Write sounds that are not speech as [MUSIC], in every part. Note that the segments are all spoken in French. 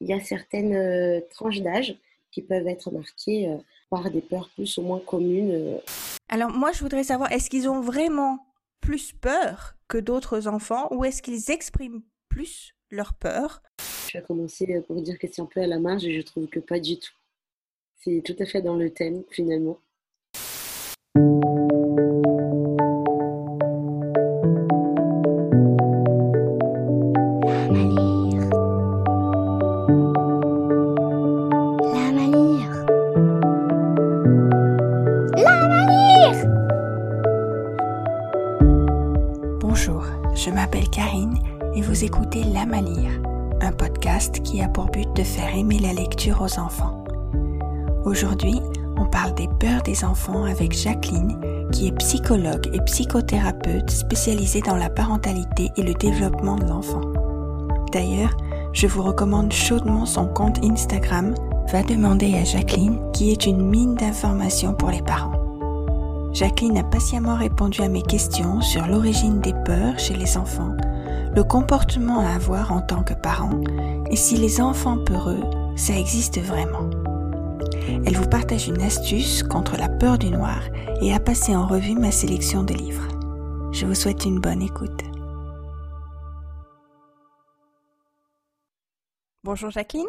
Il y a certaines tranches d'âge qui peuvent être marquées par des peurs plus ou moins communes. Alors moi, je voudrais savoir, est-ce qu'ils ont vraiment plus peur que d'autres enfants ou est-ce qu'ils expriment plus leur peur? Je vais commencer pour dire que c'est un peu à la marge et je trouve que pas du tout. C'est tout à fait dans le thème finalement. Enfants. Aujourd'hui, on parle des peurs des enfants avec Jacqueline, qui est psychologue et psychothérapeute spécialisée dans la parentalité et le développement de l'enfant. D'ailleurs, je vous recommande chaudement son compte Instagram Va demander à Jacqueline, qui est une mine d'informations pour les parents. Jacqueline a patiemment répondu à mes questions sur l'origine des peurs chez les enfants le comportement à avoir en tant que parent et si les enfants peureux, ça existe vraiment. Elle vous partage une astuce contre la peur du noir et a passé en revue ma sélection de livres. Je vous souhaite une bonne écoute. Bonjour Jacqueline.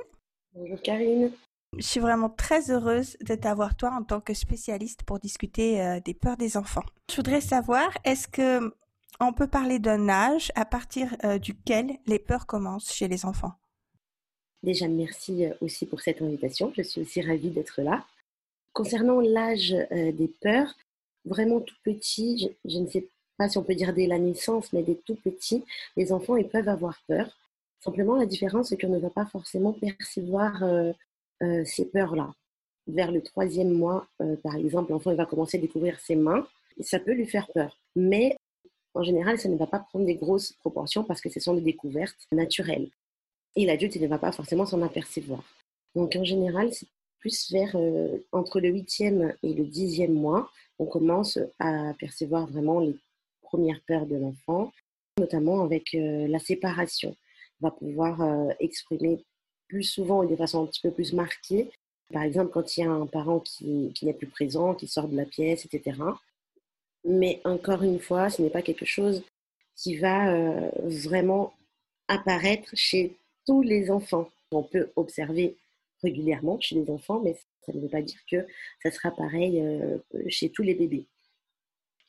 Bonjour Karine. Je suis vraiment très heureuse de t'avoir toi en tant que spécialiste pour discuter euh, des peurs des enfants. Je voudrais savoir, est-ce que on peut parler d'un âge à partir euh, duquel les peurs commencent chez les enfants? Déjà, merci euh, aussi pour cette invitation. Je suis aussi ravie d'être là. Concernant l'âge euh, des peurs, vraiment tout petit, je, ne sais pas si on peut dire dès la naissance, mais dès tout petit, les enfants ils peuvent avoir peur. Simplement, la différence, c'est qu'on ne va pas forcément percevoir ces peurs-là. Vers le troisième mois, par exemple, l'enfant va commencer à découvrir ses mains. Ça peut lui faire peur. Mais en général, ça ne va pas prendre des grosses proportions parce que ce sont des découvertes naturelles. Et l'adulte, ne va pas forcément s'en apercevoir. Donc en général, c'est plus vers euh, entre le huitième et le dixième mois, on commence à percevoir vraiment les premières peurs de l'enfant, notamment avec euh, la séparation. On va pouvoir euh, exprimer plus souvent et de façon un petit peu plus marquée. Par exemple, quand il y a un parent qui, n'est plus présent, qui sort de la pièce, etc. Mais encore une fois, ce n'est pas quelque chose qui va vraiment apparaître chez tous les enfants. On peut observer régulièrement chez les enfants, mais ça ne veut pas dire que ça sera pareil euh, chez tous les bébés.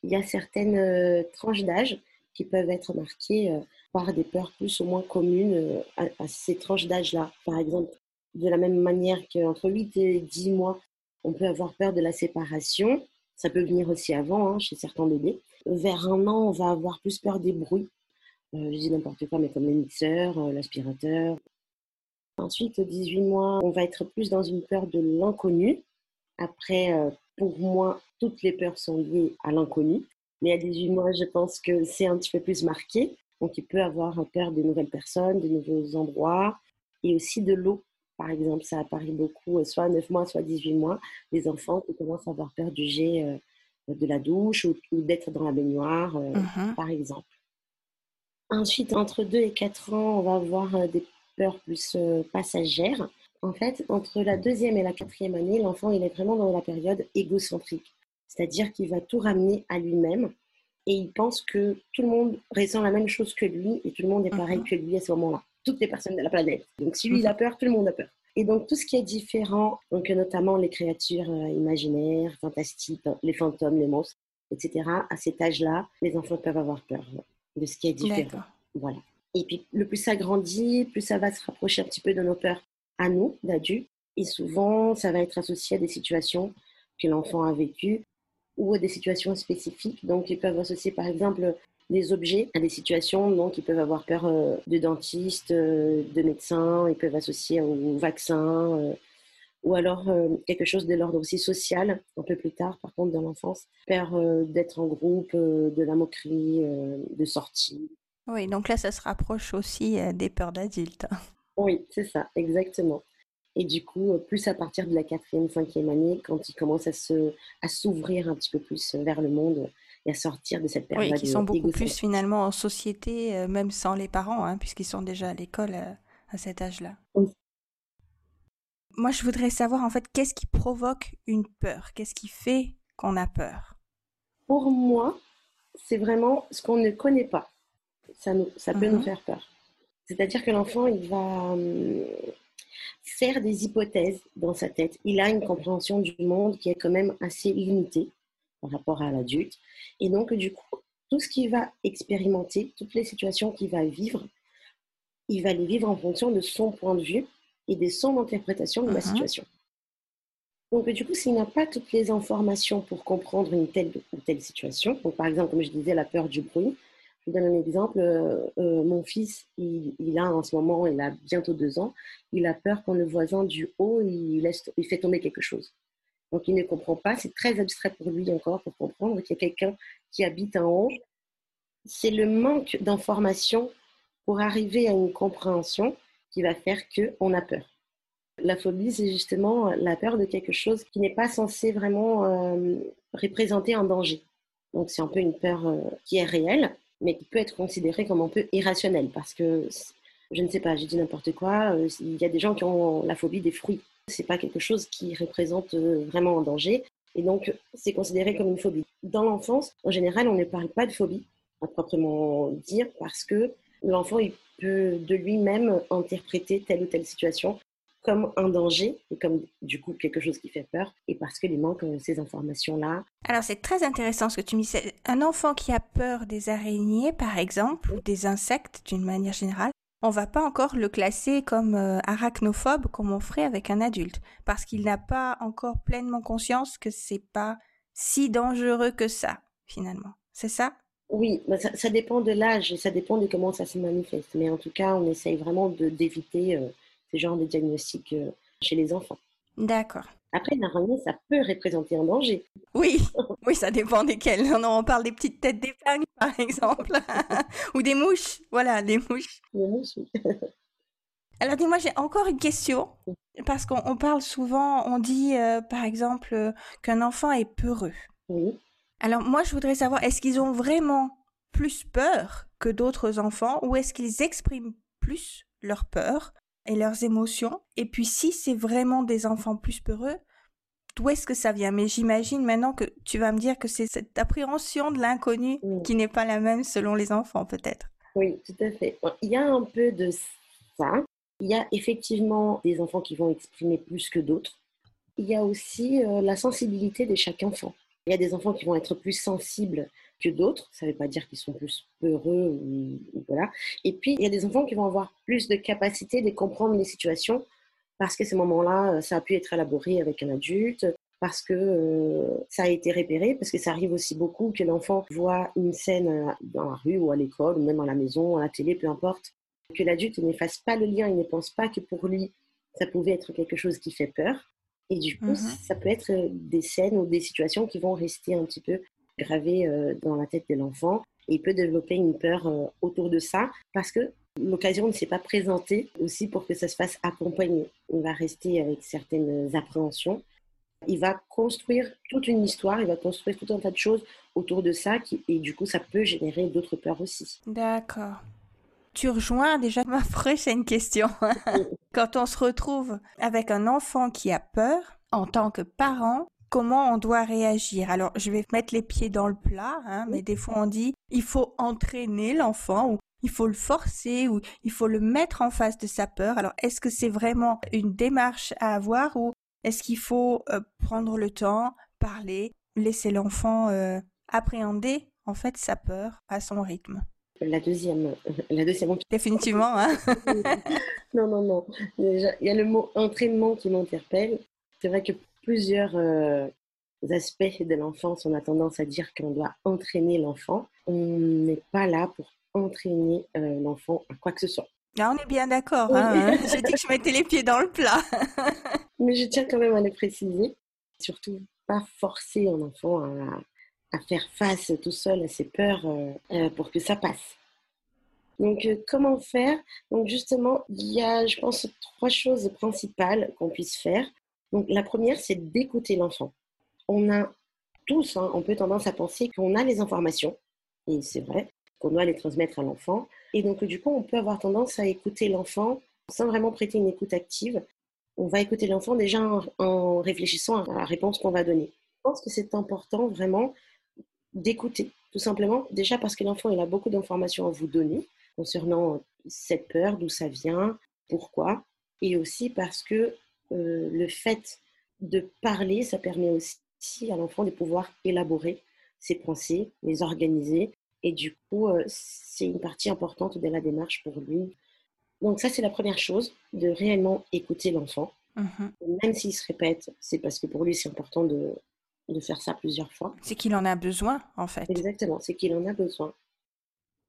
Il y a certaines euh, tranches d'âge qui peuvent être marquées par des peurs plus ou moins communes à, à ces tranches d'âge-là. Par exemple, de la même manière qu'entre 8 et 10 mois, on peut avoir peur de la séparation. Ça peut venir aussi avant, hein, chez certains bébés. Vers un an, on va avoir plus peur des bruits. Euh, je dis n'importe quoi, mais comme les mixeurs, euh, l'aspirateur. Ensuite, 18 mois, on va être plus dans une peur de l'inconnu. Après, euh, pour moi, toutes les peurs sont liées à l'inconnu. Mais à 18 mois, je pense que c'est un petit peu plus marqué. Donc, il peut avoir peur de nouvelles personnes, de nouveaux endroits et aussi de l'eau. Par exemple, ça apparaît beaucoup, soit à 9 mois, soit à 18 mois, les enfants qui commencent à avoir peur du jet de la douche ou, d'être dans la baignoire, mhm. par exemple. Ensuite, entre 2 et 4 ans, on va avoir des peurs plus passagères. En fait, entre la deuxième et la quatrième année, l'enfant, il est vraiment dans la période égocentrique. C'est-à-dire qu'il va tout ramener à lui-même et il pense que tout le monde ressent la même chose que lui et tout le monde est pareil mhm. que lui à ce moment-là toutes les personnes de la planète. Donc si lui il a peur, tout le monde a peur. Et donc tout ce qui est différent, donc notamment les créatures euh, imaginaires, fantastiques, les fantômes, les monstres, etc. À cet âge-là, les enfants peuvent avoir peur de ce qui est différent. Voilà. Et puis le plus ça grandit, plus ça va se rapprocher un petit peu de nos peurs à nous, d'adultes. Et souvent, ça va être associé à des situations que l'enfant a vécues ou à des situations spécifiques. Donc, ils peuvent associer, par exemple, des objets à des situations. Donc, ils peuvent avoir peur euh, de dentistes, euh, de médecins, ils peuvent associer au vaccin, euh, ou alors quelque chose de l'ordre aussi social, un peu plus tard, par contre, dans l'enfance. Peur d'être en groupe, de la moquerie, de sortie. Oui, donc là, ça se rapproche aussi des peurs d'adultes. Oui, c'est ça, exactement. Et du coup, plus à partir de la quatrième, cinquième année, quand ils commencent à se, à s'ouvrir un petit peu plus vers le monde, et à sortir de cette période. Oui, qui sont beaucoup plus finalement en société, euh, même sans les parents, hein, puisqu'ils sont déjà à l'école euh, à cet âge-là. Moi, je voudrais savoir en fait qu'est-ce qui provoque une peur? Qu'est-ce qui fait qu'on a peur? Pour moi, c'est vraiment ce qu'on ne connaît pas. Ça, nous, ça peut nous mhm. faire peur. C'est-à-dire que l'enfant, il va hum, faire des hypothèses dans sa tête. Il a une compréhension du monde qui est quand même assez limitée par rapport à l'adulte. Et donc, du coup, tout ce qu'il va expérimenter, toutes les situations qu'il va vivre, il va les vivre en fonction de son point de vue et de son interprétation de la mhm. situation. Donc, du coup, s'il n'a pas toutes les informations pour comprendre une telle ou telle situation, par exemple, comme je disais, la peur du bruit, je vous donne un exemple. Euh, euh, mon fils, il, a en ce moment, il a bientôt deux ans, il a peur quand le voisin du haut, il, laisse, il fait tomber quelque chose. Donc, il ne comprend pas. C'est très abstrait pour lui encore pour comprendre qu'il y a quelqu'un qui habite en haut. C'est le manque d'informations pour arriver à une compréhension qui va faire qu'on a peur. La phobie, c'est justement la peur de quelque chose qui n'est pas censé vraiment euh, représenter un danger. Donc, c'est un peu une peur euh, qui est réelle, mais qui peut être considérée comme un peu irrationnelle parce que, je ne sais pas, j'ai dit n'importe quoi, euh, il y a des gens qui ont la phobie des fruits. C'est pas quelque chose qui représente vraiment un danger. Et donc, c'est considéré comme une phobie. Dans l'enfance, en général, on ne parle pas de phobie, à proprement dire, parce que l'enfant, peut de lui-même interpréter telle ou telle situation comme un danger et comme du coup quelque chose qui fait peur et parce qu'il manque euh, ces informations-là. Alors c'est très intéressant ce que tu me dis. Un enfant qui a peur des araignées, par exemple, ou des insectes d'une manière générale, on va pas encore le classer comme euh, arachnophobe comme on ferait avec un adulte parce qu'il n'a pas encore pleinement conscience que c'est pas si dangereux que ça finalement. C'est ça? Oui, ça, dépend de l'âge et ça dépend de comment ça se manifeste. Mais en tout cas, on essaye vraiment d'éviter euh, ce genre de diagnostic euh, chez les enfants. D'accord. Après, l'araignée, ça peut représenter un danger. Oui, [LAUGHS] oui, ça dépend desquelles. on parle des petites têtes d'épingle, [LAUGHS] par exemple, [LAUGHS] ou des mouches. Voilà, des mouches. Des mouches, oui. Alors dis-moi, j'ai encore une question, parce qu'on parle souvent, on dit euh, par exemple qu'un enfant est peureux. Oui. Alors moi, je voudrais savoir, est-ce qu'ils ont vraiment plus peur que d'autres enfants, ou est-ce qu'ils expriment plus leur peur et leurs émotions? Et puis si c'est vraiment des enfants plus peureux, d'où est-ce que ça vient? Mais j'imagine maintenant que tu vas me dire que c'est cette appréhension de l'inconnu qui n'est pas la même selon les enfants peut-être. Oui, tout à fait. Il y a un peu de ça. Il y a effectivement des enfants qui vont exprimer plus que d'autres. Il y a aussi euh, la sensibilité de chaque enfant. Il y a des enfants qui vont être plus sensibles que d'autres. Ça ne veut pas dire qu'ils sont plus peureux. voilà. Et puis, il y a des enfants qui vont avoir plus de capacité de comprendre les situations parce que ces moments-là, euh, ça a pu être élaboré avec un adulte, parce que euh, ça a été repéré, parce que ça arrive aussi beaucoup que l'enfant voit une scène euh, dans la rue ou à l'école, ou même à la maison, à la télé, peu importe, que l'adulte ne fasse pas le lien, il ne pense pas que pour lui, ça pouvait être quelque chose qui fait peur. Et du coup, mm-hmm. ça peut être des scènes ou des situations qui vont rester un petit peu gravé euh, dans la tête de l'enfant. Et il peut développer une peur autour de ça parce que l'occasion ne s'est pas présentée aussi pour que ça se fasse accompagner. Il va rester avec certaines appréhensions. Il va construire toute une histoire, il va construire tout un tas de choses autour de ça qui, et du coup ça peut générer d'autres peurs aussi. D'accord. Tu rejoins déjà ma [LAUGHS] prochaine question. [LAUGHS] Quand on se retrouve avec un enfant qui a peur, en tant que parent, comment on doit réagir? Alors, je vais mettre les pieds dans le plat, hein, mais des fois on dit il faut entraîner l'enfant ou il faut le forcer ou il faut le mettre en face de sa peur. Alors, est-ce que c'est vraiment une démarche à avoir ou est-ce qu'il faut euh, prendre le temps, parler, laisser l'enfant euh, appréhender en fait sa peur à son rythme? La deuxième, la deuxième. Définitivement, hein [LAUGHS] Non, non, non. il y a le mot entraînement qui m'interpelle. C'est vrai que plusieurs euh, aspects de l'enfance, on a tendance à dire qu'on doit entraîner l'enfant. On n'est pas là pour entraîner euh, l'enfant à quoi que ce soit. Ah, on est bien d'accord. Hein, hein. [LAUGHS] J'ai dit que je mettais les pieds dans le plat. Mais je tiens quand même à le préciser. Surtout, pas forcer un enfant à, faire face tout seul à ses peurs euh, pour que ça passe. Donc, comment faire? Donc, justement, il y a, je pense, trois choses principales qu'on puisse faire. Donc la première, c'est d'écouter l'enfant. On a tous, hein, on peut tendance à penser qu'on a les informations, et c'est vrai, qu'on doit les transmettre à l'enfant. Et donc du coup, on peut avoir tendance à écouter l'enfant sans vraiment prêter une écoute active. on va écouter l'enfant déjà en, réfléchissant à la réponse qu'on va donner. Je pense que c'est important vraiment d'écouter, tout simplement, déjà parce que l'enfant il a beaucoup d'informations à vous donner concernant cette peur, d'où ça vient, pourquoi, et aussi parce que euh, le fait de parler, ça permet aussi à l'enfant de pouvoir élaborer ses pensées, les organiser, et du coup, euh, c'est une partie importante de la démarche pour lui. Donc ça, c'est la première chose, de réellement écouter l'enfant. Mhm. Même s'il se répète, c'est parce que pour lui, c'est important de, de faire ça plusieurs fois. C'est qu'il en a besoin, en fait. Exactement, c'est qu'il en a besoin.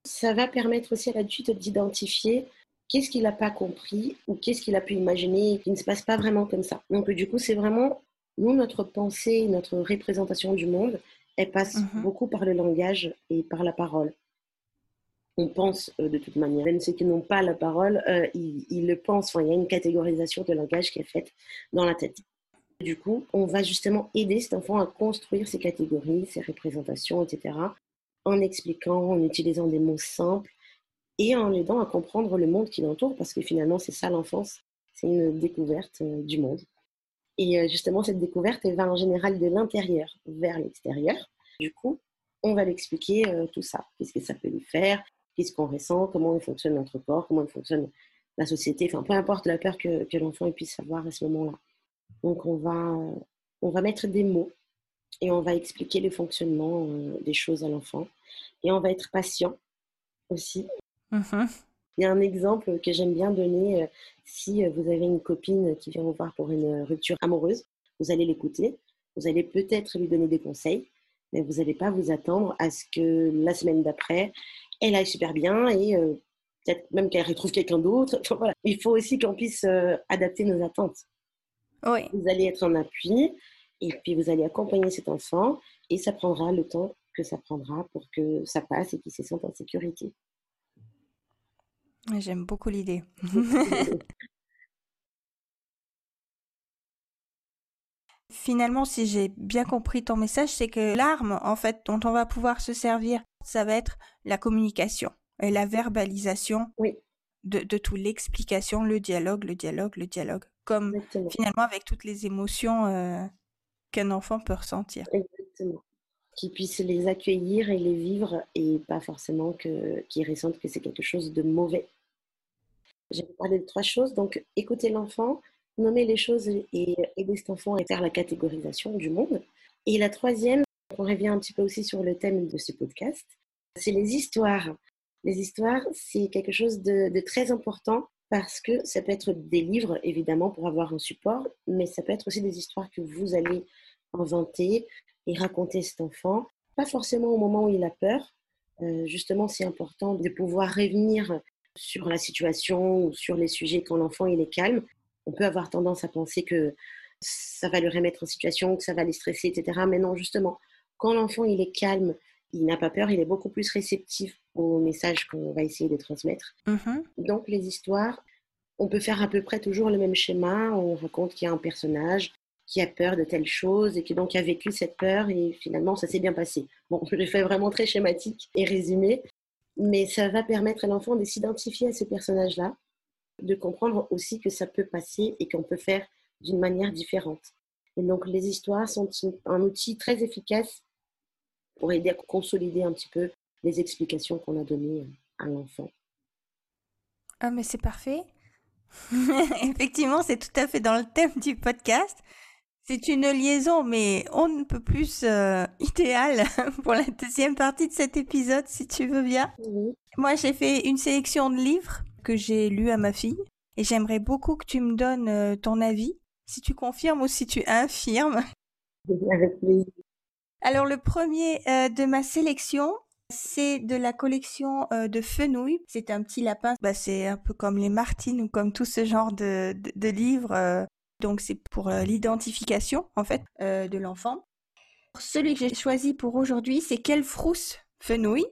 Ça va permettre aussi à l'adulte d'identifier qu'est-ce qu'il n'a pas compris ou qu'est-ce qu'il a pu imaginer qui ne se passe pas vraiment comme ça. Donc du coup, c'est vraiment, nous, notre pensée, notre représentation du monde, elle passe mhm. beaucoup par le langage et par la parole. On pense euh, de toute manière. Même ceux qui n'ont pas la parole, euh, ils, le pensent. il y a une catégorisation de langage qui est faite dans la tête. Du coup, on va justement aider cet enfant à construire ses catégories, ses représentations, etc., en expliquant, en utilisant des mots simples et en l'aidant à comprendre le monde qui l'entoure, parce que finalement, c'est ça l'enfance, c'est une découverte euh, du monde. Et justement, cette découverte, elle va en général de l'intérieur vers l'extérieur. Du coup, on va l'expliquer tout ça. Qu'est-ce que ça peut lui faire? Qu'est-ce qu'on ressent? Comment fonctionne notre corps? Comment fonctionne la société? Enfin, peu importe la peur que, que l'enfant puisse avoir à ce moment-là. Donc, on va, on va mettre des mots et on va expliquer le fonctionnement des choses à l'enfant. Et on va être patient aussi. Mm-hmm. Il y a un exemple que j'aime bien donner. Euh, si euh, vous avez une copine qui vient vous voir pour une rupture amoureuse, vous allez l'écouter. Vous allez peut-être lui donner des conseils, mais vous n'allez pas vous attendre à ce que la semaine d'après, elle aille super bien et euh, peut-être même qu'elle retrouve quelqu'un d'autre. [LAUGHS] voilà. Il faut aussi qu'on puisse adapter nos attentes. Oui. Vous allez être en appui et puis vous allez accompagner cet enfant et ça prendra le temps que ça prendra pour que ça passe et qu'il se sente en sécurité. J'aime beaucoup l'idée. [LAUGHS] Finalement, si j'ai bien compris ton message, c'est que l'arme, en fait, dont on va pouvoir se servir, ça va être la communication et la verbalisation de, de tout, l'explication, le dialogue, le dialogue, le dialogue, comme finalement avec toutes les émotions euh, qu'un enfant peut ressentir. Exactement qui puissent les accueillir et les vivre et pas forcément qu'ils ressentent que c'est quelque chose de mauvais. J'ai parlé de trois choses. Donc, écouter l'enfant, nommer les choses et aider cet enfant à faire la catégorisation du monde. Et la troisième, on revient un petit peu aussi sur le thème de ce podcast, c'est les histoires. Les histoires, c'est quelque chose de, de, très important parce que ça peut être des livres, évidemment, pour avoir un support, mais ça peut être aussi des histoires que vous allez inventer, et raconter cet enfant, pas forcément au moment où il a peur. Euh, justement, c'est important de pouvoir revenir sur la situation ou sur les sujets quand l'enfant est calme. On peut avoir tendance à penser que ça va le remettre en situation, que ça va les stresser, etc. Mais non, justement, quand l'enfant est calme, il n'a pas peur, il est beaucoup plus réceptif aux messages qu'on va essayer de transmettre. Mm-hmm. Donc les histoires, on peut faire à peu près toujours le même schéma. On raconte qu'il y a un personnage, qui a peur de telle chose et qui donc a vécu cette peur et finalement ça s'est bien passé. Bon, [LAUGHS] je l'ai fait vraiment très schématique et résumé, mais ça va permettre à l'enfant de s'identifier à ce personnage-là, de comprendre aussi que ça peut passer et qu'on peut faire d'une manière différente. Et donc les histoires sont un outil très efficace pour aider à consolider un petit peu les explications qu'on a données à l'enfant. Ah mais c'est parfait. [LAUGHS] Effectivement, c'est tout à fait dans le thème du podcast. C'est une liaison, mais on ne peut plus euh, idéale [LAUGHS] pour la deuxième partie de cet épisode, si tu veux bien. Moi, j'ai fait une sélection de livres que j'ai lus à ma fille, et j'aimerais beaucoup que tu me donnes euh, ton avis, si tu confirmes ou si tu infirmes. [LAUGHS] Alors, le premier euh, de ma sélection, c'est de la collection de Fenouil. C'est un petit lapin. Bah, c'est un peu comme les Martines ou comme tout ce genre de, livres donc c'est pour euh, l'identification en fait euh, de l'enfant. Celui que j'ai choisi pour aujourd'hui, c'est Quelle frousse Fenouil.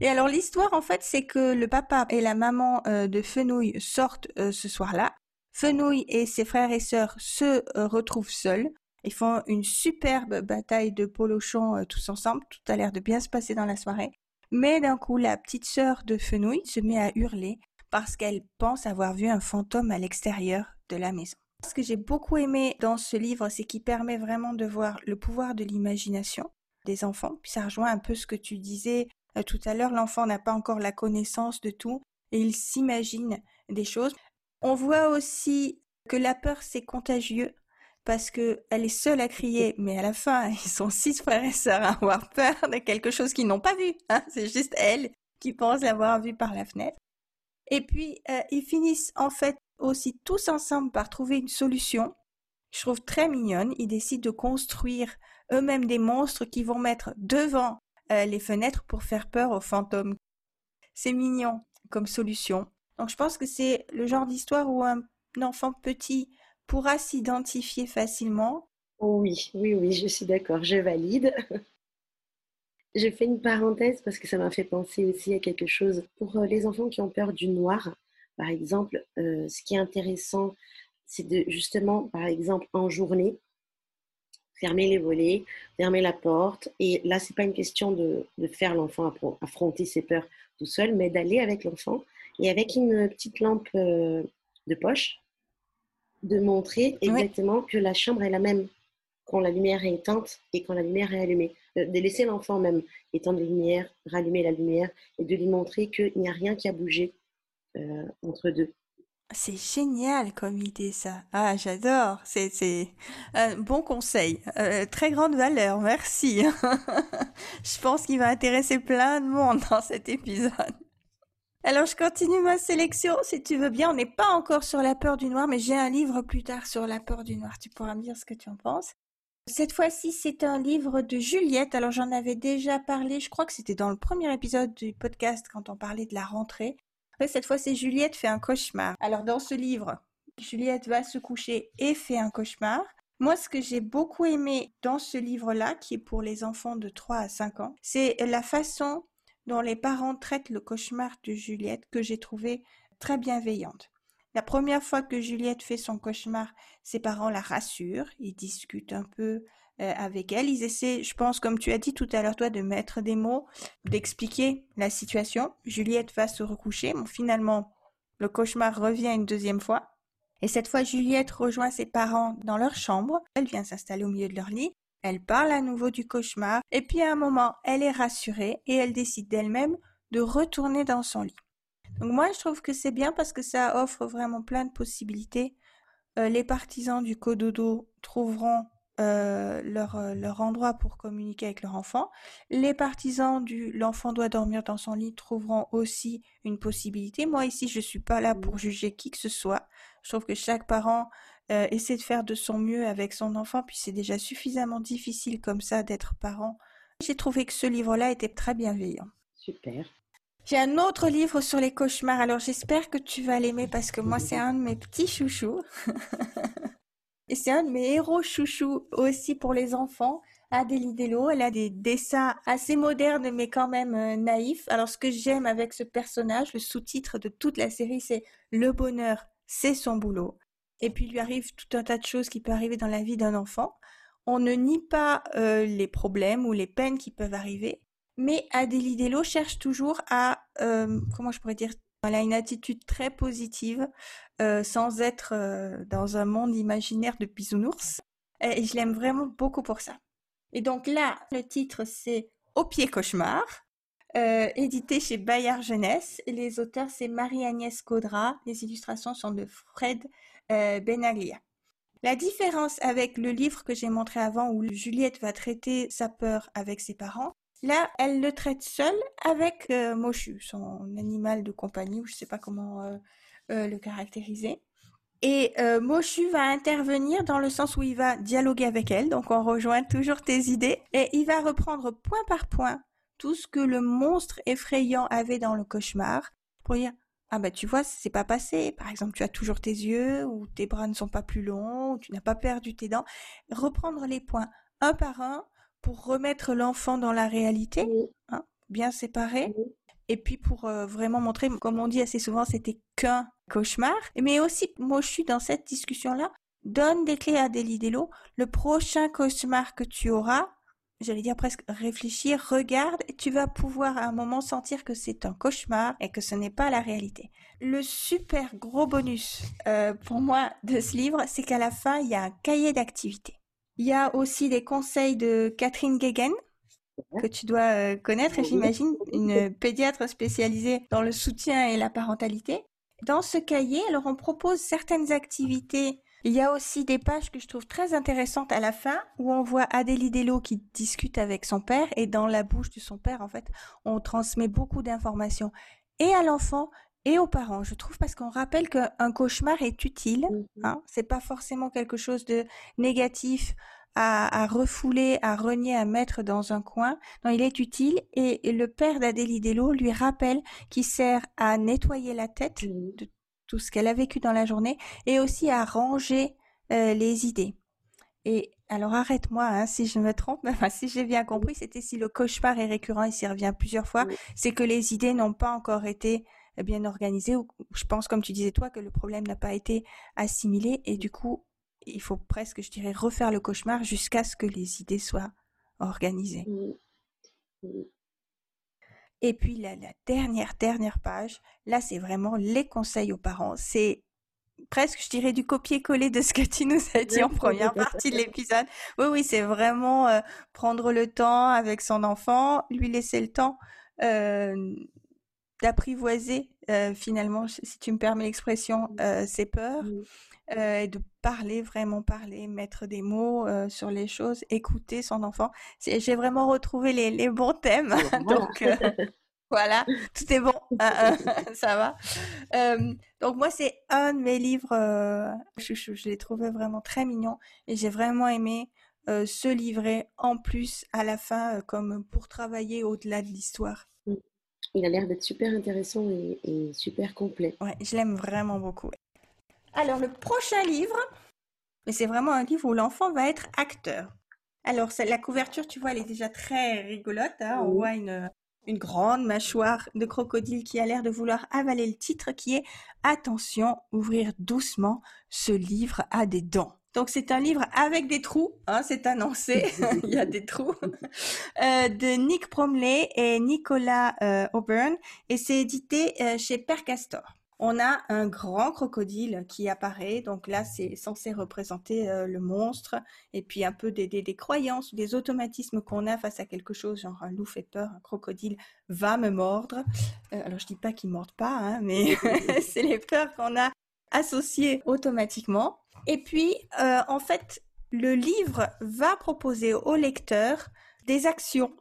Et alors l'histoire en fait, c'est que le papa et la maman euh, de Fenouil sortent ce soir-là. Fenouil et ses frères et sœurs se retrouvent seuls. Ils font une superbe bataille de polochon tous ensemble. Tout a l'air de bien se passer dans la soirée. Mais d'un coup, la petite sœur de Fenouil se met à hurler parce qu'elle pense avoir vu un fantôme à l'extérieur de la maison. Ce que j'ai beaucoup aimé dans ce livre, c'est qu'il permet vraiment de voir le pouvoir de l'imagination des enfants. Puis ça rejoint un peu ce que tu disais euh, tout à l'heure, l'enfant n'a pas encore la connaissance de tout et il s'imagine des choses. On voit aussi que la peur c'est contagieux parce que elle est seule à crier, mais à la fin [LAUGHS] ils sont six frères et sœurs à avoir peur de quelque chose qu'ils n'ont pas vu. Hein. c'est juste elle qui pense l'avoir vu par la fenêtre. Et puis euh, ils finissent en fait aussi tous ensemble par trouver une solution. Je trouve très mignonne. Ils décident de construire eux-mêmes des monstres qui vont mettre devant euh, les fenêtres pour faire peur aux fantômes. C'est mignon comme solution. Donc je pense que c'est le genre d'histoire où un enfant petit pourra s'identifier facilement. Oui, oui, oui, je suis d'accord, je valide. [LAUGHS] je fais une parenthèse parce que ça m'a fait penser aussi à quelque chose. Pour euh, les enfants qui ont peur du noir, par exemple, euh, ce qui est intéressant, c'est de justement, par exemple, en journée, fermer les volets, fermer la porte. Et là, c'est pas une question de, faire l'enfant affronter ses peurs tout seul, mais d'aller avec l'enfant et avec une petite lampe euh, de poche, de montrer exactement que la chambre est la même quand la lumière est éteinte et quand la lumière est allumée. Euh, de laisser l'enfant même éteindre la lumière, rallumer la lumière et de lui montrer qu'il n'y a rien qui a bougé euh, entre deux. C'est génial comme idée ça. Ah, j'adore. C'est c'est un bon conseil. Euh, très grande valeur. Merci. [LAUGHS] je pense qu'il va intéresser plein de monde dans cet épisode. Alors je continue ma sélection si tu veux bien. On n'est pas encore sur la peur du noir, mais j'ai un livre plus tard sur la peur du noir. Tu pourras me dire ce que tu en penses. Cette fois-ci, c'est un livre de Juliette. Alors j'en avais déjà parlé, je crois que c'était dans le premier épisode du podcast quand on parlait de la rentrée cette fois, c'est Juliette fait un cauchemar. Alors, dans ce livre, Juliette va se coucher et fait un cauchemar. Moi, ce que j'ai beaucoup aimé dans ce livre-là, qui est pour les enfants de 3 à 5 ans, c'est la façon dont les parents traitent le cauchemar de Juliette que j'ai trouvé très bienveillante. La première fois que Juliette fait son cauchemar, ses parents la rassurent, ils discutent un peu euh, avec elle. Ils essaient, je pense, comme tu as dit tout à l'heure, toi, de mettre des mots, d'expliquer la situation. Juliette va se recoucher. Bon, finalement, le cauchemar revient une deuxième fois. Et cette fois, Juliette rejoint ses parents dans leur chambre. Elle vient s'installer au milieu de leur lit. Elle parle à nouveau du cauchemar. Et puis, à un moment, elle est rassurée et elle décide d'elle-même de retourner dans son lit. Donc moi, je trouve que c'est bien parce que ça offre vraiment plein de possibilités. Euh, les partisans du cododo trouveront euh, leur, euh, leur endroit pour communiquer avec leur enfant. Les partisans du l'enfant doit dormir dans son lit trouveront aussi une possibilité. Moi ici, je suis pas là pour juger qui que ce soit. Je trouve que chaque parent euh, essaie de faire de son mieux avec son enfant, puis c'est déjà suffisamment difficile comme ça d'être parent. J'ai trouvé que ce livre-là était très bienveillant. Super. J'ai un autre livre sur les cauchemars, alors j'espère que tu vas l'aimer parce que moi c'est un de mes petits chouchous. [LAUGHS] Et c'est un de mes héros chouchous aussi pour les enfants. Adélie Dello, elle a des dessins assez modernes mais quand même euh, naïfs. Alors ce que j'aime avec ce personnage, le sous-titre de toute la série, c'est Le bonheur, c'est son boulot. Et puis il lui arrive tout un tas de choses qui peuvent arriver dans la vie d'un enfant. On ne nie pas euh, les problèmes ou les peines qui peuvent arriver, mais Adélie Dello cherche toujours à, euh, comment je pourrais dire, elle a une attitude très positive, euh, sans être dans un monde imaginaire de bisounours. Et je l'aime vraiment beaucoup pour ça. Et donc là, le titre c'est Au pied cauchemar, euh, édité chez Bayard Jeunesse. Les auteurs c'est Marie-Agnès Caudra. Les illustrations sont de Fred Benaglia. La différence avec le livre que j'ai montré avant où Juliette va traiter sa peur avec ses parents, Là, elle le traite seule avec euh, son animal de compagnie, ou je sais pas comment euh, euh, le caractériser. Et Mochu va intervenir dans le sens où il va dialoguer avec elle, donc on rejoint toujours tes idées, et il va reprendre point par point tout ce que le monstre effrayant avait dans le cauchemar, pour dire ah bah tu vois c'est pas passé par exemple tu as toujours tes yeux ou tes bras ne sont pas plus longs ou tu n'as pas perdu tes dents reprendre les points un par un pour remettre l'enfant dans la réalité, hein, bien séparé. Et puis pour euh, vraiment montrer, comme on dit assez souvent, c'était qu'un cauchemar. Mais aussi, moi je suis dans cette discussion-là, donne des clés à Delidello. Le prochain cauchemar que tu auras, j'allais dire presque réfléchir, regarde, et tu vas pouvoir à un moment sentir que c'est un cauchemar et que ce n'est pas la réalité. Le super gros bonus euh, pour moi de ce livre, c'est qu'à la fin, il y a un cahier d'activités. Il y a aussi des conseils de Catherine Guéguen, que tu dois euh, connaître, j'imagine, une pédiatre spécialisée dans le soutien et la parentalité. Dans ce cahier, alors on propose certaines activités il y a aussi des pages que je trouve très intéressantes à la fin où on voit Adélie Dello qui discute avec son père et dans la bouche de son père, en fait, on transmet beaucoup d'informations et à l'enfant et aux parents, je trouve, parce qu'on rappelle qu'un cauchemar est utile. Mm-hmm. Hein, c'est pas forcément quelque chose de négatif à, refouler, à renier, à mettre dans un coin. Non, il est utile et, le père d'Adélie Dello lui rappelle qu'il sert à nettoyer la tête mm-hmm. de tout ce qu'elle a vécu dans la journée et aussi à ranger euh, les idées. Et alors arrête-moi hein, si je me trompe, enfin, si j'ai bien compris, c'était si le cauchemar est récurrent et s'y revient plusieurs fois, c'est que les idées n'ont pas encore été euh, bien organisées. Ou je pense, comme tu disais toi, que le problème n'a pas été assimilé et du coup, il faut presque, je dirais, refaire le cauchemar jusqu'à ce que les idées soient organisées. Et puis la, dernière, dernière page, là c'est vraiment les conseils aux parents. C'est presque, je dirais, du copier-coller de ce que tu nous as dit en première partie de l'épisode. Oui, oui, c'est vraiment euh, prendre le temps avec son enfant, lui laisser le temps euh, d'apprivoiser euh, finalement, si tu me permets l'expression, ses peurs. Et de parler, vraiment parler, mettre des mots sur les choses, écouter son enfant. J'ai vraiment retrouvé les, les bons thèmes. [LAUGHS] Donc, [LAUGHS] voilà, tout est bon, ah, [LAUGHS] ah, ça va. Euh, donc moi, c'est un de mes livres, euh, je, je, l'ai trouvé vraiment très mignon et j'ai vraiment aimé euh, ce livret en plus à la fin comme pour travailler au-delà de l'histoire. Mm. Il a l'air d'être super intéressant et, super complet. Ouais, je l'aime vraiment beaucoup. Alors le prochain livre, mais c'est vraiment un livre où l'enfant va être acteur. Alors la couverture, tu vois, elle est déjà très rigolote. Hein. On voit une, une grande mâchoire de crocodile qui a l'air de vouloir avaler le titre qui est Attention, ouvrir doucement, ce livre a des dents. Donc c'est un livre avec des trous, hein, c'est annoncé, [LAUGHS] il y a des trous, euh, de Nick Bromley et Nicolas euh, Auburn, et c'est édité euh, chez Père Castor on a un grand crocodile qui apparaît. Donc là, c'est censé représenter euh, le monstre et puis un peu des, des, croyances des automatismes qu'on a face à quelque chose, genre un loup fait peur, un crocodile va me mordre. Euh, alors je dis pas qu'il morde pas, hein, mais [LAUGHS] c'est les peurs qu'on a associées automatiquement. Et puis, euh, en fait, le livre va proposer au lecteur des actions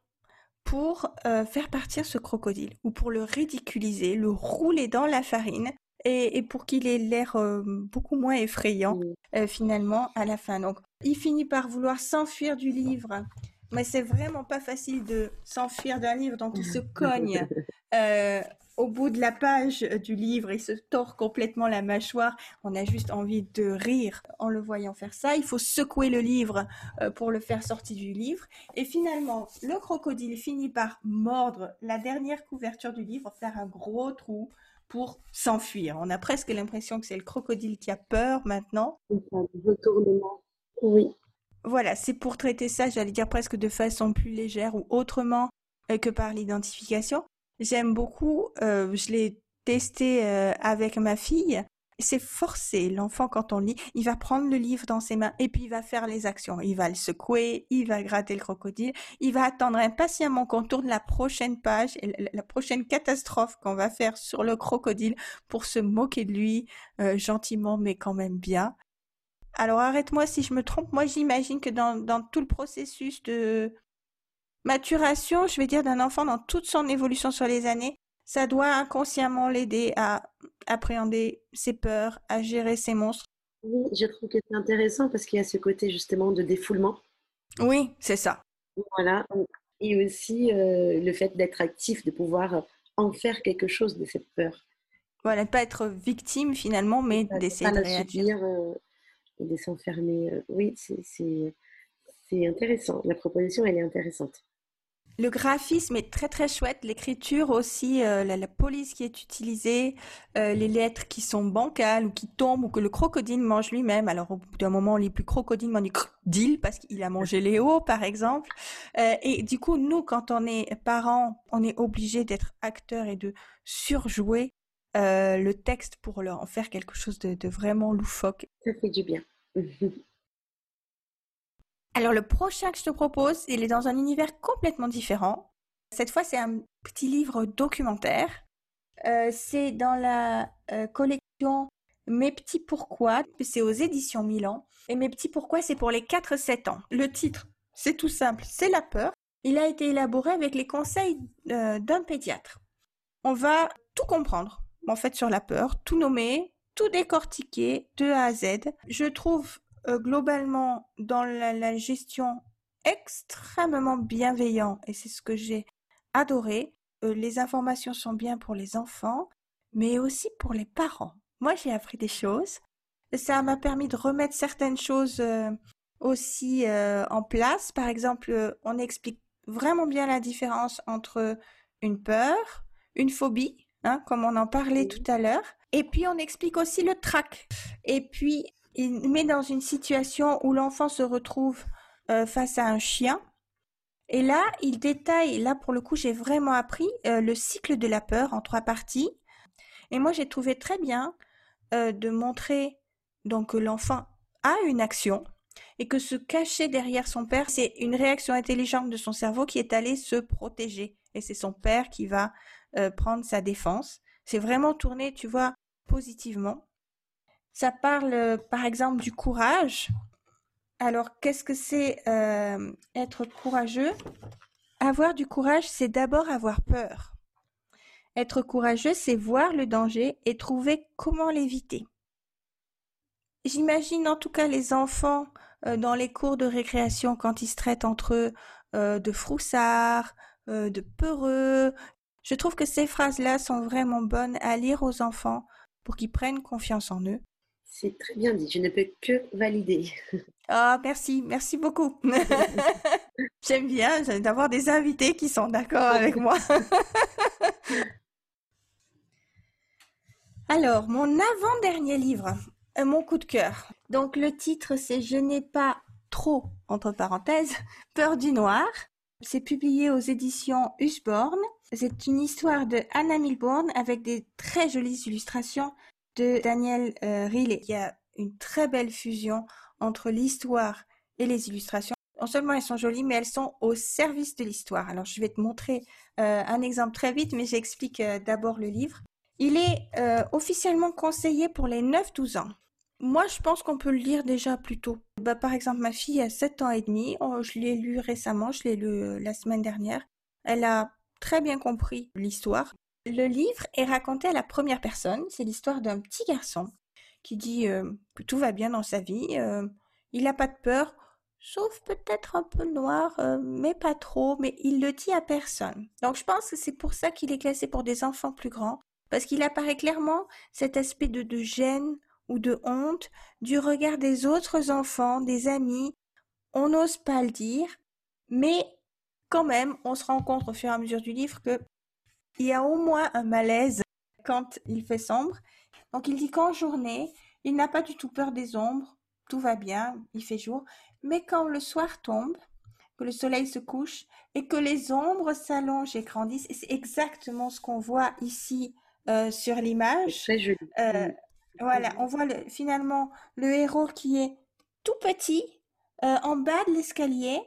pour euh, faire partir ce crocodile ou pour le ridiculiser, le rouler dans la farine et, pour qu'il ait l'air euh, beaucoup moins effrayant euh, finalement à la fin. Donc il finit par vouloir s'enfuir du livre mais c'est vraiment pas facile de s'enfuir d'un livre dont il se cogne [LAUGHS] au bout de la page euh, du livre, il se tord complètement la mâchoire. On a juste envie de rire en le voyant faire ça. Il faut secouer le livre euh, pour le faire sortir du livre. Et finalement, le crocodile finit par mordre la dernière couverture du livre, faire un gros trou pour s'enfuir. On a presque l'impression que c'est le crocodile qui a peur maintenant. Retournement. Oui. Voilà, c'est pour traiter ça, j'allais dire presque de façon plus légère ou autrement euh, que par l'identification. J'aime beaucoup, euh, je l'ai testé euh, avec ma fille. C'est forcé, l'enfant quand on lit, il va prendre le livre dans ses mains et puis il va faire les actions. Il va le secouer, il va gratter le crocodile, il va attendre impatiemment qu'on tourne la prochaine page, la prochaine catastrophe qu'on va faire sur le crocodile pour se moquer de lui, euh, gentiment mais quand même bien. Alors arrête-moi si je me trompe, moi j'imagine que dans, dans tout le processus de, maturation, je vais dire, d'un enfant dans toute son évolution sur les années, ça doit inconsciemment l'aider à appréhender ses peurs, à gérer ses monstres. Oui, je trouve que c'est intéressant parce qu'il y a ce côté justement de défoulement. Oui, c'est ça. Voilà. Et aussi euh, le fait d'être actif, de pouvoir en faire quelque chose de cette peur. Voilà, ne pas être victime finalement, mais d'essayer de réagir. Euh, et de s'enfermer. Euh, oui, c'est intéressant. La proposition, elle est intéressante. Le graphisme est très très chouette, l'écriture aussi, euh, la, police qui est utilisée, euh, les lettres qui sont bancales ou qui tombent ou que le crocodile mange lui-même. Alors au bout d'un moment, on lit plus crocodile, mais on dit crocodile parce qu'il a mangé Léo par exemple. Euh, et du coup, nous, quand on est parents, on est obligé d'être acteur et de surjouer le texte pour leur en faire quelque chose de, de vraiment loufoque. Ça fait du bien. [LAUGHS] Alors le prochain que je te propose, il est dans un univers complètement différent. Cette fois, c'est un petit livre documentaire. Euh, c'est dans la euh, collection Mes petits pourquoi. C'est aux éditions Milan. Et Mes petits pourquoi, c'est pour les 4-7 ans. Le titre, c'est tout simple, c'est la peur. Il a été élaboré avec les conseils euh, d'un pédiatre. On va tout comprendre, en fait, sur la peur, tout nommer, tout décortiquer de A à Z. Je trouve globalement dans la, gestion extrêmement bienveillant et c'est ce que j'ai adoré. Euh, les informations sont bien pour les enfants, mais aussi pour les parents. Moi, j'ai appris des choses. Ça m'a permis de remettre certaines choses euh, aussi en place. Par exemple, on explique vraiment bien la différence entre une peur, une phobie, hein, comme on en parlait tout à l'heure, et puis on explique aussi le trac. Et puis il met dans une situation où l'enfant se retrouve euh, face à un chien. Et là, il détaille, là pour le coup, j'ai vraiment appris euh, le cycle de la peur en trois parties. Et moi, j'ai trouvé très bien euh, de montrer donc que l'enfant a une action et que se cacher derrière son père, c'est une réaction intelligente de son cerveau qui est allé se protéger. Et c'est son père qui va prendre sa défense. C'est vraiment tourné, tu vois, positivement. Ça parle, euh, par exemple, du courage. Alors, qu'est-ce que c'est euh, être courageux? Avoir du courage, c'est d'abord avoir peur. Être courageux, c'est voir le danger et trouver comment l'éviter. J'imagine en tout cas les enfants euh, dans les cours de récréation quand ils se traitent entre eux de froussards, de peureux. Je trouve que ces phrases-là sont vraiment bonnes à lire aux enfants pour qu'ils prennent confiance en eux. C'est très bien dit, je ne peux que valider. Ah, merci, merci beaucoup. [LAUGHS] J'aime bien d'avoir des invités qui sont d'accord avec moi. [LAUGHS] Alors, mon avant-dernier livre, euh, mon coup de cœur. Donc, le titre, c'est Je n'ai pas trop, entre parenthèses, peur du noir. C'est publié aux éditions Usborne. C'est une histoire de Anna Milbourne avec des très jolies illustrations de Daniel euh, Riley. Il y a une très belle fusion entre l'histoire et les illustrations. Non seulement elles sont jolies, mais elles sont au service de l'histoire. Alors je vais te montrer euh, un exemple très vite, mais j'explique euh, d'abord le livre. Il est officiellement conseillé pour les 9-12 ans. Moi, je pense qu'on peut le lire déjà plus tôt. Bah, par exemple, ma fille a 7 ans et demi. Oh, je l'ai lu récemment, je l'ai lu la semaine dernière. Elle a très bien compris l'histoire. Le livre est raconté à la première personne. C'est l'histoire d'un petit garçon qui dit euh, que tout va bien dans sa vie. Euh, il n'a pas de peur, sauf peut-être un peu noir, euh, mais pas trop. Mais il le dit à personne. Donc je pense que c'est pour ça qu'il est classé pour des enfants plus grands, parce qu'il apparaît clairement cet aspect de, de gêne ou de honte du regard des autres enfants, des amis. On n'ose pas le dire, mais quand même, on se rend compte au fur et à mesure du livre que il y a au moins un malaise quand il fait sombre. Donc il dit qu'en journée, il n'a pas du tout peur des ombres, tout va bien, il fait jour, mais quand le soir tombe, que le soleil se couche et que les ombres s'allongent et grandissent, et c'est exactement ce qu'on voit ici euh, sur l'image. Très joli. Euh, voilà, on voit le, finalement le héros qui est tout petit euh, en bas de l'escalier.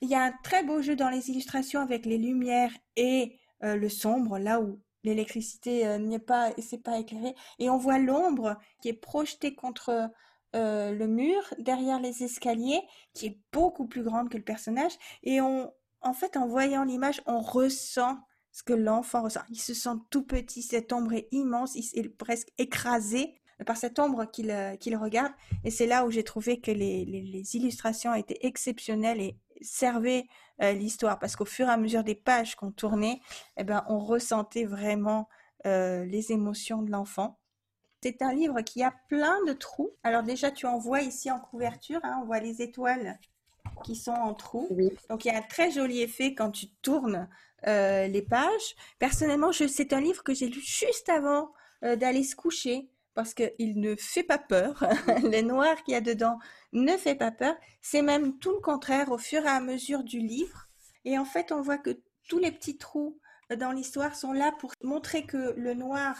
Il y a un très beau jeu dans les illustrations avec les lumières et euh, le sombre, là où l'électricité euh, n'est pas c'est pas éclairé, et on voit l'ombre qui est projetée contre euh, le mur derrière les escaliers, qui est beaucoup plus grande que le personnage, et on, en fait, en voyant l'image, on ressent ce que l'enfant ressent. Il se sent tout petit, cette ombre est immense, il est presque écrasé par cette ombre qu'il regarde. Et c'est là où j'ai trouvé que les, les, les, illustrations étaient exceptionnelles et servait euh, l'histoire parce qu'au fur et à mesure des pages qu'on tournait, eh ben, on ressentait vraiment euh, les émotions de l'enfant. C'est un livre qui a plein de trous. Alors déjà, tu en vois ici en couverture, hein, on voit les étoiles qui sont en trous. Donc il y a un très joli effet quand tu tournes euh, les pages. Personnellement, c'est un livre que j'ai lu juste avant d'aller se coucher parce qu'il ne fait pas peur. [LAUGHS] le noir qu'il y a dedans ne fait pas peur. C'est même tout le contraire au fur et à mesure du livre. Et en fait, on voit que tous les petits trous dans l'histoire sont là pour montrer que le noir,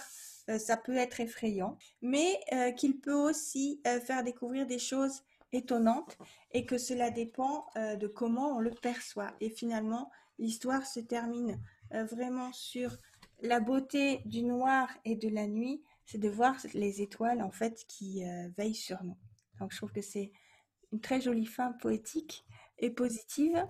euh, ça peut être effrayant, mais euh, qu'il peut aussi euh, faire découvrir des choses étonnantes et que cela dépend de comment on le perçoit. Et finalement, l'histoire se termine vraiment sur la beauté du noir et de la nuit, c'est de voir les étoiles en fait qui veillent sur nous. Donc je trouve que c'est une très jolie fin poétique et positive.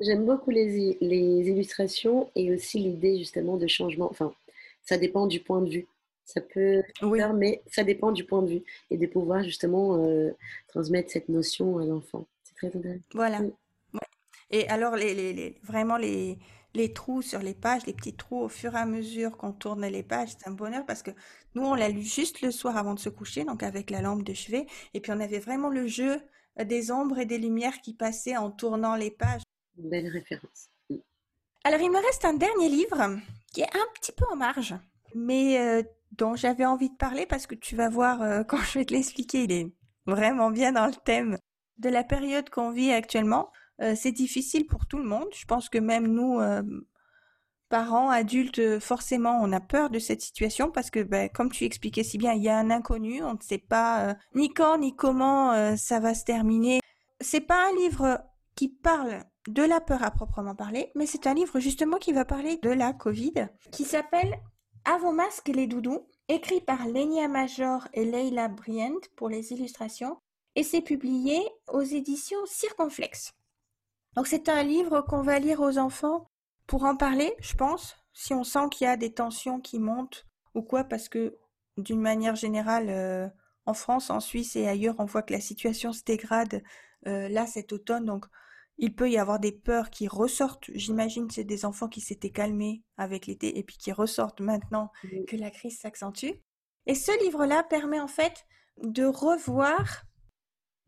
J'aime beaucoup les, les, illustrations et aussi l'idée justement de changement. Enfin, ça dépend du point de vue. Ça peut oui. faire, mais ça dépend du point de vue et de pouvoir justement euh, transmettre cette notion à l'enfant. C'est très intéressant. Voilà. Et alors, les, les, vraiment, les, les trous sur les pages, les petits trous au fur et à mesure qu'on tourne les pages, c'est un bonheur parce que nous, on l'a lu juste le soir avant de se coucher, donc avec la lampe de chevet. Et puis, on avait vraiment le jeu des ombres et des lumières qui passaient en tournant les pages. Une belle référence. Alors, il me reste un dernier livre qui est un petit peu en marge, mais euh, dont j'avais envie de parler parce que tu vas voir euh, [LAUGHS] quand je vais te l'expliquer, il est vraiment bien dans le thème de la période qu'on vit actuellement. Euh, c'est difficile pour tout le monde. Je pense que même nous, parents, adultes, forcément, on a peur de cette situation parce que, ben, comme tu expliquais si bien, il y a un inconnu. On ne sait pas ni quand ni comment ça va se terminer. C'est pas un livre qui parle de la peur à proprement parler, mais c'est un livre justement qui va parler de la Covid, qui s'appelle À vos masques les doudous, écrit par Lenia Major et Leila Brient pour les illustrations, et c'est publié aux éditions Circonflex. Donc c'est un livre qu'on va lire aux enfants pour en parler, je pense, si on sent qu'il y a des tensions qui montent ou quoi, parce que d'une manière générale, euh, en France, en Suisse et ailleurs, on voit que la situation se dégrade euh, là cet automne, donc il peut y avoir des peurs qui ressortent. J'imagine c'est des enfants qui s'étaient calmés avec l'été et puis qui ressortent maintenant que la crise s'accentue. Et ce livre-là permet en fait de revoir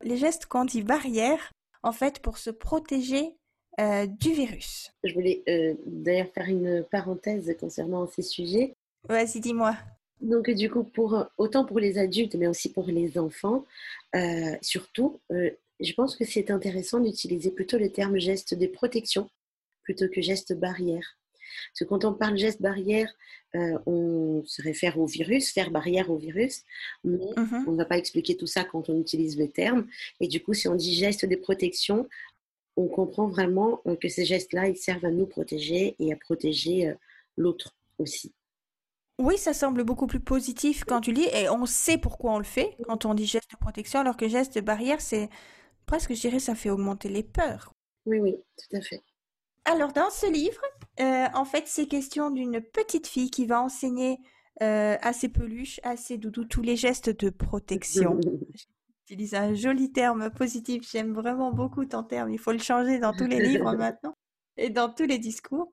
les gestes qu'on dit barrières, en fait, pour se protéger euh, du virus. Je voulais euh, d'ailleurs faire une parenthèse concernant ces sujets. Vas-y, dis-moi. Donc du coup, pour, autant pour les adultes, mais aussi pour les enfants, euh, surtout, je pense que c'est intéressant d'utiliser plutôt le terme geste de protection plutôt que geste barrière. Parce que quand on parle geste barrière, euh, on se réfère au virus, faire barrière au virus, mais mm-hmm. on ne va pas expliquer tout ça quand on utilise le terme. Et du coup, si on dit geste de protection, on comprend vraiment euh, que ces gestes-là, ils servent à nous protéger et à protéger euh, l'autre aussi. Oui, ça semble beaucoup plus positif quand tu lis, et on sait pourquoi on le fait quand on dit geste de protection, alors que geste de barrière, c'est presque, je dirais, ça fait augmenter les peurs. Oui, oui, tout à fait. Alors, dans ce livre, euh, en fait, c'est question d'une petite fille qui va enseigner euh, à ses peluches, à ses doudous, tous les gestes de protection. [LAUGHS] J'utilise un joli terme positif. J'aime vraiment beaucoup ton terme. Il faut le changer dans tous les livres [LAUGHS] maintenant et dans tous les discours.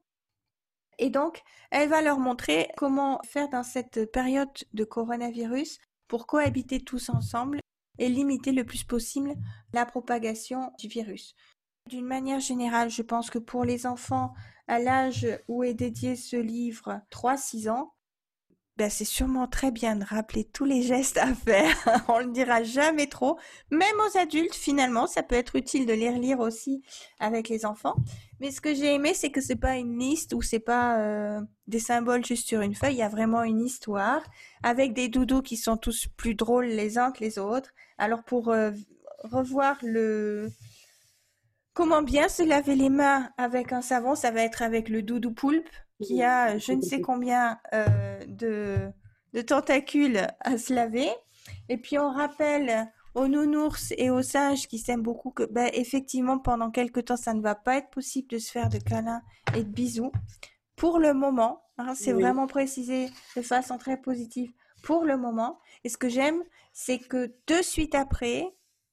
Et donc, elle va leur montrer comment faire dans cette période de coronavirus pour cohabiter tous ensemble et limiter le plus possible la propagation du virus. D'une manière générale, je pense que pour les enfants à l'âge où est dédié ce livre 3-6 ans, ben c'est sûrement très bien de rappeler tous les gestes à faire. [LAUGHS] On le dira jamais trop. Même aux adultes, finalement, ça peut être utile de les relire aussi avec les enfants. Mais ce que j'ai aimé, c'est que c'est pas une liste ou c'est pas euh, des symboles juste sur une feuille. Il y a vraiment une histoire avec des doudous qui sont tous plus drôles les uns que les autres. Alors pour euh, revoir le comment bien se laver les mains avec un savon, ça va être avec le doudou poulpe qui a je ne sais combien euh, de, de tentacules à se laver. Et puis on rappelle aux nounours et aux singes qui s'aiment beaucoup que ben, effectivement pendant quelque temps ça ne va pas être possible de se faire de câlins et de bisous. Pour le moment, hein, c'est vraiment précisé de façon très positive pour le moment. Et ce que j'aime, c'est que de suite après,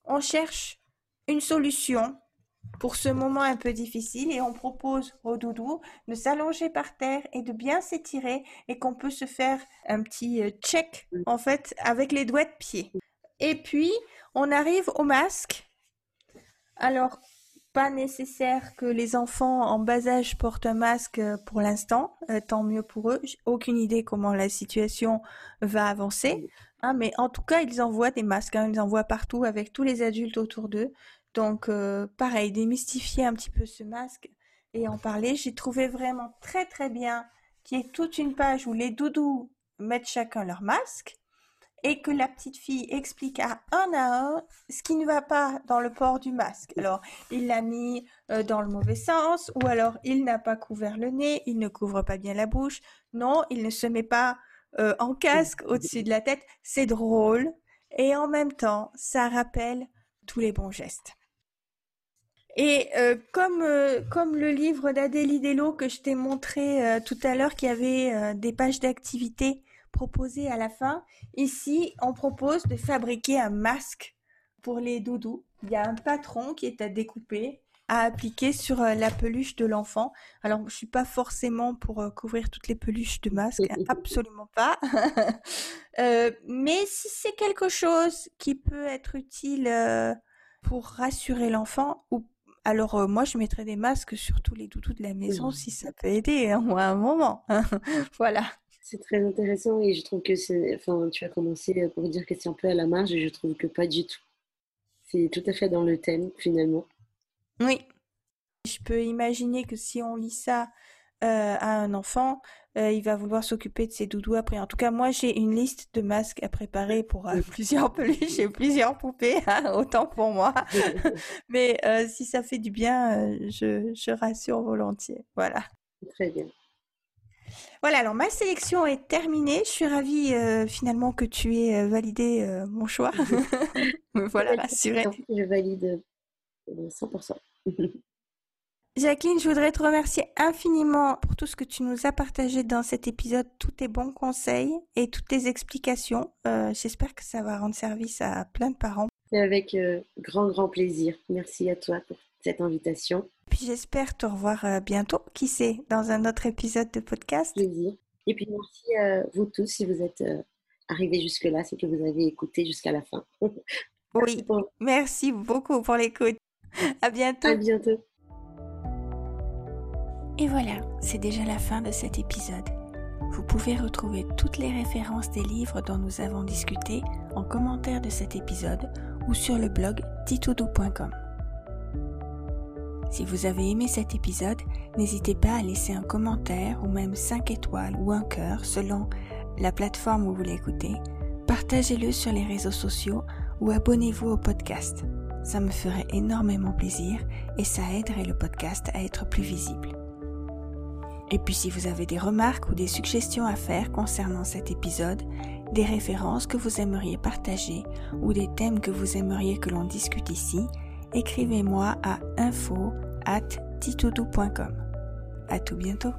on cherche une solution pour ce moment un peu difficile et on propose au doudou de s'allonger par terre et de bien s'étirer et qu'on peut se faire un petit euh, check en fait avec les doigts de pied. Et puis on arrive au masque. Alors pas nécessaire que les enfants en bas âge portent un masque euh, pour l'instant, euh, tant mieux pour eux. J'ai aucune idée comment la situation va avancer, hein, mais en tout cas, ils envoient des masques, hein, ils en voient partout avec tous les adultes autour d'eux. Donc, euh, pareil, démystifier un petit peu ce masque et en parler. J'ai trouvé vraiment très très bien qu'il y ait toute une page où les doudous mettent chacun leur masque et que la petite fille explique à un à un ce qui ne va pas dans le port du masque. Alors, il l'a mis euh, dans le mauvais sens, ou alors il n'a pas couvert le nez, il ne couvre pas bien la bouche. Non, il ne se met pas euh, en casque au-dessus de la tête. C'est drôle. Et en même temps, ça rappelle tous les bons gestes. Et euh, comme comme le livre d'Adélie Dello que je t'ai montré tout à l'heure, qui avait des pages d'activité proposé à la fin. Ici, on propose de fabriquer un masque pour les doudous. Il y a un patron qui est à découper, à appliquer sur euh, la peluche de l'enfant. Alors, je suis pas forcément pour euh, couvrir toutes les peluches de masque, [LAUGHS] absolument pas. [LAUGHS] Euh, mais si c'est quelque chose qui peut être utile pour rassurer l'enfant, ou alors moi je mettrais des masques sur tous les doudous de la maison si ça peut aider, hein, à un moment. [LAUGHS] voilà. C'est très intéressant et je trouve que c'est. Enfin, tu as commencé pour dire que c'est un peu à la marge et je trouve que pas du tout. C'est tout à fait dans le thème finalement. Oui. Je peux imaginer que si on lit ça euh, à un enfant, euh, il va vouloir s'occuper de ses doudous après. En tout cas, moi, j'ai une liste de masques à préparer pour euh, [LAUGHS] plusieurs peluches et plusieurs poupées, hein, autant pour moi. [LAUGHS] Mais si ça fait du bien, je, je rassure volontiers. Voilà. Très bien. Voilà, alors ma sélection est terminée. Je suis ravie euh, finalement que tu aies euh, validé euh, mon choix. [LAUGHS] voilà, rassurée. Je valide 100%. Jacqueline, je voudrais te remercier infiniment pour tout ce que tu nous as partagé dans cet épisode, tous tes bons conseils et toutes tes explications. J'espère que ça va rendre service à plein de parents. Avec grand, grand plaisir. Merci à toi pour cette invitation. Puis j'espère te revoir euh, bientôt, qui sait, dans un autre épisode de podcast. Plaisir. Et puis merci à vous tous si vous êtes euh, arrivés jusque-là, c'est que vous avez écouté jusqu'à la fin. [LAUGHS] oui, merci beaucoup pour l'écoute. À bientôt. À bientôt. Et voilà, c'est déjà la fin de cet épisode. Vous pouvez retrouver toutes les références des livres dont nous avons discuté en commentaire de cet épisode ou sur le blog titoudou.com. Si vous avez aimé cet épisode, n'hésitez pas à laisser un commentaire ou même 5 étoiles ou un cœur selon la plateforme où vous l'écoutez. Partagez-le sur les réseaux sociaux ou abonnez-vous au podcast. Ça me ferait énormément plaisir et ça aiderait le podcast à être plus visible. Et puis si vous avez des remarques ou des suggestions à faire concernant cet épisode, des références que vous aimeriez partager ou des thèmes que vous aimeriez que l'on discute ici, écrivez-moi à info at. À tout bientôt.